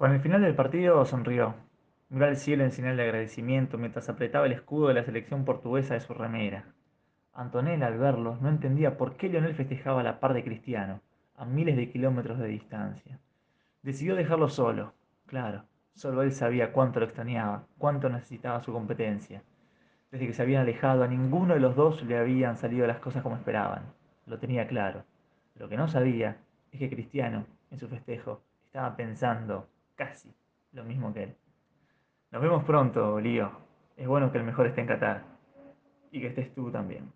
Con el final del partido sonrió. Miró al cielo en señal de agradecimiento mientras apretaba el escudo de la selección portuguesa de su remera. Antonella, al verlo, no entendía por qué Lionel festejaba a la par de Cristiano, a miles de kilómetros de distancia. Decidió dejarlo solo. Claro, solo él sabía cuánto lo extrañaba, cuánto necesitaba su competencia. Desde que se habían alejado, a ninguno de los dos le habían salido las cosas como esperaban. Lo tenía claro. Lo que no sabía es que Cristiano, en su festejo, estaba pensando casi lo mismo que él. Nos vemos pronto, Lío. Es bueno que el mejor esté en Qatar. Y que estés tú también.